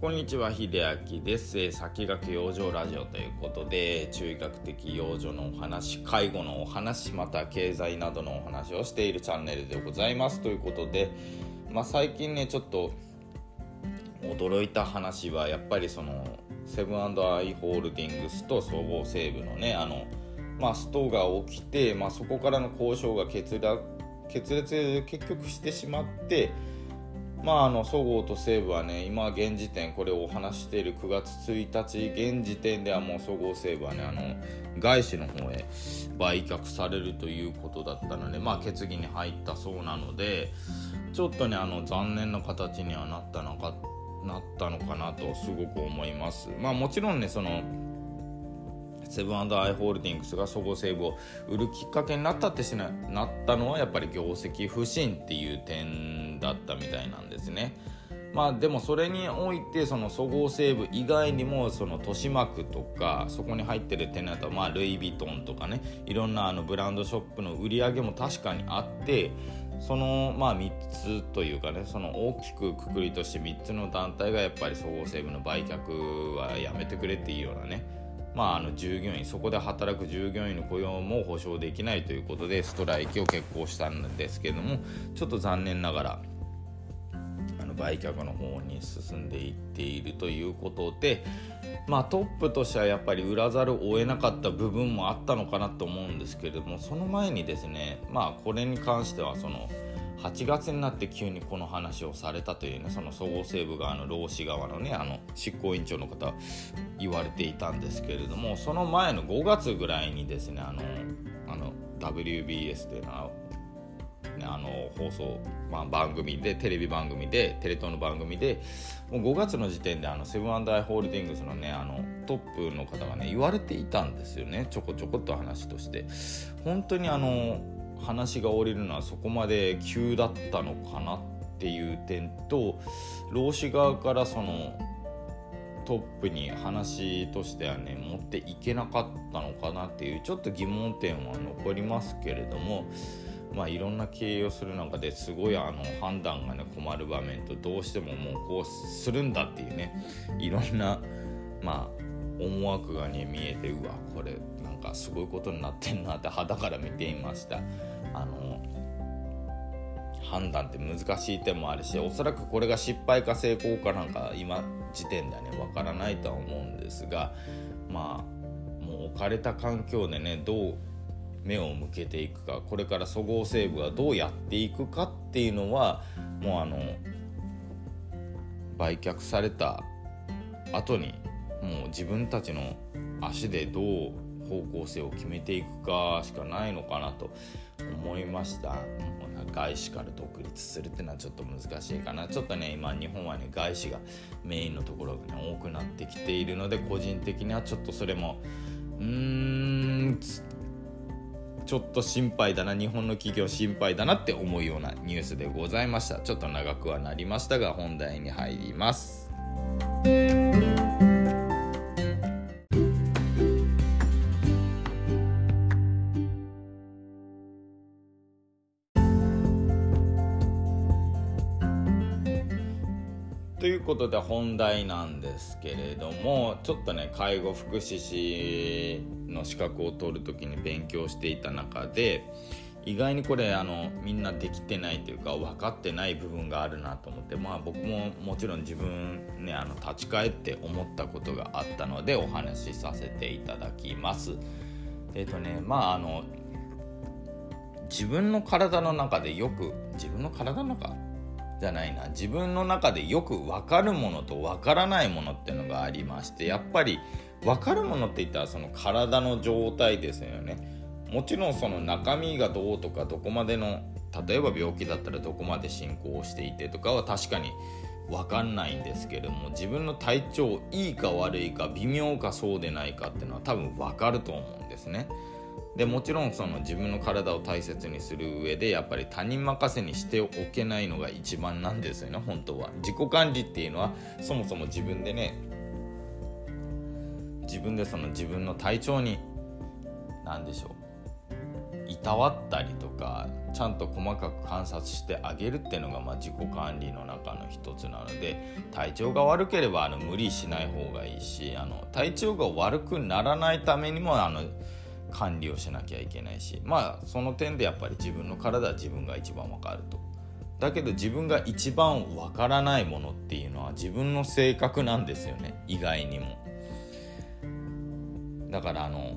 こんにちは秀明です、え先駆け養生ラジオということで中医学的養生のお話介護のお話また経済などのお話をしているチャンネルでございます。ということで、まあ、最近ねちょっと驚いた話はやっぱりそのセブンアイ・ホールディングスと総合西武のねあの、まあ、ストが起きて、まあ、そこからの交渉が決裂結局してしまってまあ、あのそごうと西武はね今現時点これをお話している9月1日現時点ではもうそごう西武はねあの外資の方へ売却されるということだったので、まあ、決議に入ったそうなのでちょっとねあの残念な形にはなったのかなったのかなとすごく思います。まあ、もちろんねそのセブンアイ・ホールディングスがそごう・西武を売るきっかけになったってしななったのはやっぱり業績不振っていう点だったみたいなんですね。まあでもそれにおいてそのそごう・西武以外にもその豊島区とかそこに入ってるテナントまあルイ・ヴィトンとかねいろんなあのブランドショップの売り上げも確かにあってそのまあ3つというかねその大きくくくりとして3つの団体がやっぱりそごう・西武の売却はやめてくれっていうようなねまあ、あの従業員そこで働く従業員の雇用も保証できないということでストライキを決行したんですけどもちょっと残念ながら売却の方に進んでいっているということで、まあ、トップとしてはやっぱり売らざるを得なかった部分もあったのかなと思うんですけれどもその前にですねまあこれに関してはその。8月になって急にこの話をされたというねその総合西部側の労使側のねあの執行委員長の方言われていたんですけれどもその前の5月ぐらいにですねあのあの WBS というのは、あの放送、まあ、番組でテレビ番組でテレ東の番組でもう5月の時点であのセブンアイ・ホールディングスのねあのトップの方がね言われていたんですよね。ちょこちょこっと話として。本当にあの話が降りるのはそこまで急だったのかなっていう点と老子側からそのトップに話としてはね持っていけなかったのかなっていうちょっと疑問点は残りますけれどもまあいろんな経営をする中ですごいあの判断がね困る場面とどうしてももうこうするんだっていうねいろんなまあ思惑がね見えてうわこれなんかすごいことになってんなって肌から見ていました。あの判断って難しい点もあるしおそらくこれが失敗か成功かなんか今時点ではね分からないとは思うんですがまあもう置かれた環境でねどう目を向けていくかこれからそごう・西武がどうやっていくかっていうのはもうあの売却された後にもう自分たちの足でどう方向性を決めていくかしかないのかなと思いました。外資から独立するっていうのはちょっと難しいかな。ちょっとね今日本はね外資がメインのところが、ね、多くなってきているので個人的にはちょっとそれもうーんちょっと心配だな日本の企業心配だなって思うようなニュースでございました。ちょっと長くはなりましたが本題に入ります。ということで本題なんですけれどもちょっとね介護福祉士の資格を取る時に勉強していた中で意外にこれあのみんなできてないというか分かってない部分があるなと思ってまあ僕ももちろん自分ねあの立ち返って思ったことがあったのでお話しさせていただきます。えっ、ー、とねまああの自分の体の中でよく自分の体の中じゃないな自分の中でよく分かるものと分からないものっていうのがありましてやっぱり分かるものって言ったらその体の状態ですよねもちろんその中身がどうとかどこまでの例えば病気だったらどこまで進行していてとかは確かに分かんないんですけども自分の体調いいか悪いか微妙かそうでないかっていうのは多分分かると思うんですね。でもちろんその自分の体を大切にする上でやっぱり他人任せにしておけないのが一番なんですよね本当は。自己管理っていうのはそもそも自分でね自分でその自分の体調に何でしょういたわったりとかちゃんと細かく観察してあげるっていうのが、まあ、自己管理の中の一つなので体調が悪ければあの無理しない方がいいしあの体調が悪くならないためにもあの管理をしなきゃいけないしまあその点でやっぱり自分の体は自分が一番わかると。だけど自分が一番わからないものっていうのは自分の性格なんですよね意外にも。だからあの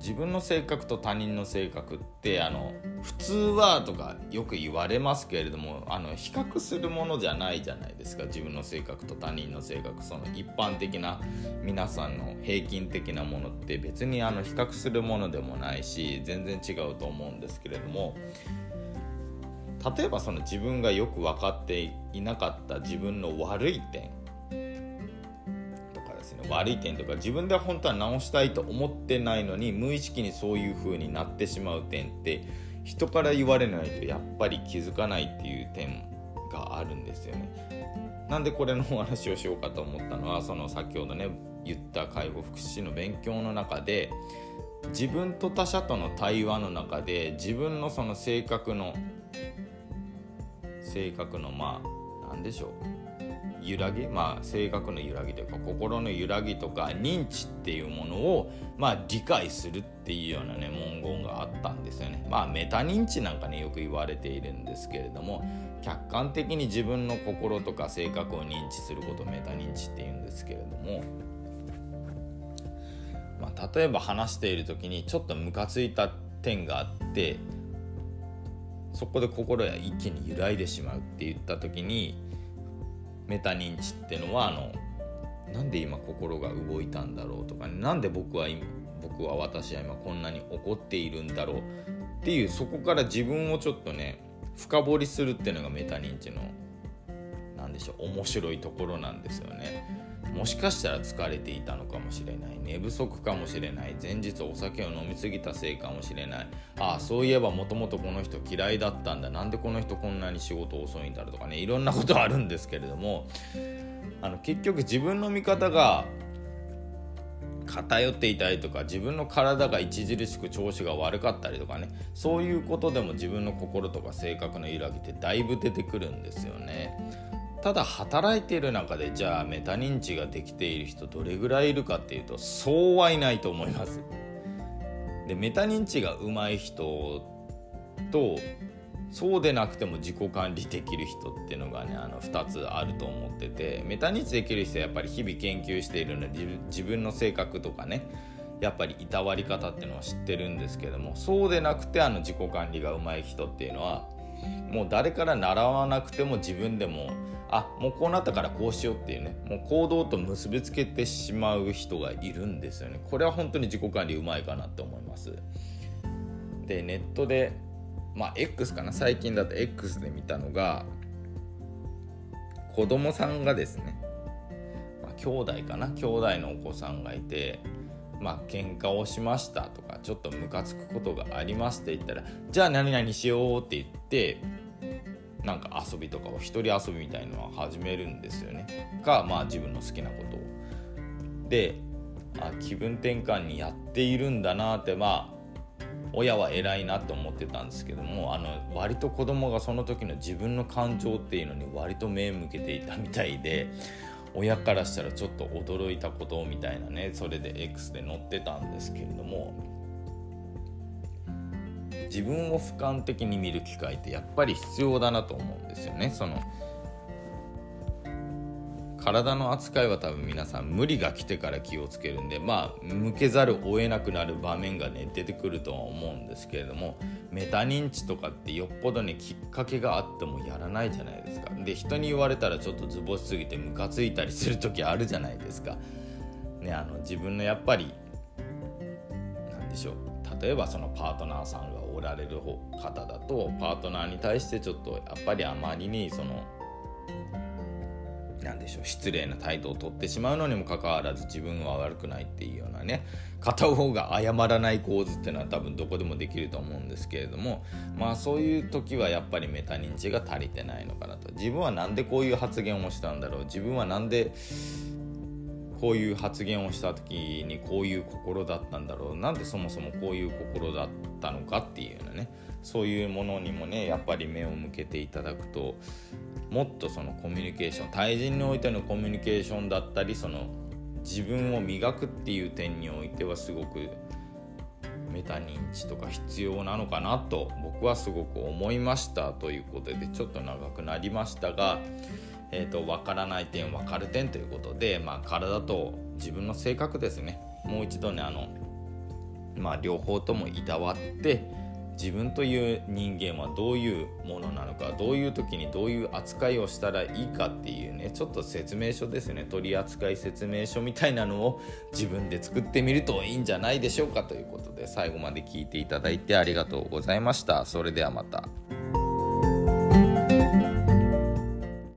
自分の性格と他人の性格ってあの普通はとかよく言われますけれどもあの比較するものじゃないじゃないですか。自分の性格と他人の性格。その一般的な皆さんの平均的なものって別にあの比較するものでもないし全然違うと思うんですけれども例えばその自分がよく分かっていなかった自分の悪い点悪い点とか自分では本当は直したいと思ってないのに無意識にそういう風になってしまう点って人から言われないとやっぱり気づかないっていう点があるんですよね。なんでこれのお話をしようかと思ったのはその先ほどね言った介護福祉士の勉強の中で自分と他者との対話の中で自分のその性格の性格のまあ何でしょう揺らぎ、まあ、性格の揺らぎというか心の揺らぎとか認知っていうものを、まあ、理解するっていうようなね文言があったんですよね。まあメタ認知なんかねよく言われているんですけれども客観的に自分の心とか性格を認知することをメタ認知っていうんですけれども。まあ、例えば話している時にちょっとムカついた点があってそこで心が一気に揺らいでしまうって言った時にメタ認知ってのはあのなんで今心が動いたんだろうとか、ね、なんで僕は今僕は私は今こんなに怒っているんだろうっていうそこから自分をちょっとね深掘りするっていうのがメタ認知の何でしょう面白いところなんですよね。もしかしたら疲れていたのかもしれない。寝不足かもしれない。前日お酒を飲みすぎたせいかもしれない。ああそういえばもともとこの人嫌いだったんだ。なんでこの人こんなに仕事遅いんだろうとかね。いろんなことあるんですけれども。あの結局自分の見方が偏っていたりとか自分の体が著しく調子が悪かったりとかね。そういうことでも自分の心とか性格の揺らぎってだいぶ出てくるんですよね。ただ働いている中でじゃあメタ認知ができている人どれぐらいいるかっていうとそうはいないと思います。でメタ認知が上手い人とそうでなくても自己管理できる人っていうのがねあの2つあると思っててメタ認知できる人はやっぱり日々研究しているので自分の性格とかねやっぱりいたわり方っていうのは知ってるんですけどもそうでなくてあの自己管理が上手い人っていうのはもう誰から習わなくても自分でもあもうこうなったからこうしようっていうねもう行動と結びつけてしまう人がいるんですよね。これは本当に自己管理うまいかなって思います。でネットでまあ X かな。最近だと X で見たのが子供さんがですね、ま、兄弟かな。兄弟のお子さんがいてまあ喧嘩をしましたとかちょっとムカつくことがありますって言ったらじゃあ何々しようって言ってなんか遊びとかを一人遊びみたいのは始めるんですよね。がまあ自分の好きなことを。であ気分転換にやっているんだなってまあ親は偉いなと思ってたんですけどもあの割と子供がその時の自分の感情っていうのに割と目向けていたみたいで親からしたらちょっと驚いたことみたいなねそれで X で載ってたんですけれども自分を俯瞰的に見る機会ってやっぱり必要だなと思うんですよね。その体の扱いは多分皆さん無理が来てから気をつけるんでまあ向けざるを得なくなる場面がね出てくるとは思うんですけれどもメタ認知とかってよっぽどねきっかけがあってもやらないじゃないですか。で人に言われたらちょっとズボしすぎてムカついたりする時あるじゃないですか。ねあの自分のやっぱり何でしょう。例えばそのパートナーさんがおられる方だとパートナーに対してちょっとやっぱりあまりにその何でしょう失礼な態度をとってしまうのにもかかわらず自分は悪くないっていうようなね片方が謝らない構図っていうのは多分どこでもできると思うんですけれどもまあそういう時はやっぱりメタ認知が足りてないのかなと。自分は何でこういう発言をしたんだろう。自分は何でこういう発言をした時にこういう心だったんだろう。なんでそもそもこういう心だったのかっていうようなねそういうものにもねやっぱり目を向けていただくともっとそのコミュニケーション対人においてのコミュニケーションだったりその自分を磨くっていう点においてはすごくメタ認知とか必要なのかなと僕はすごく思いましたということでちょっと長くなりましたが、えーと、分からない点分かる点ということで、まあ、体と自分の性格ですね。もう一度ねあの、まあ、両方ともいたわって自分という人間はどういうものなのかどういう時にどういう扱いをしたらいいかっていうねちょっと説明書ですね取扱説明書みたいなのを 自分で作ってみるといいんじゃないでしょうかということで最後まで聞いていただいてありがとうございましたそれではまた。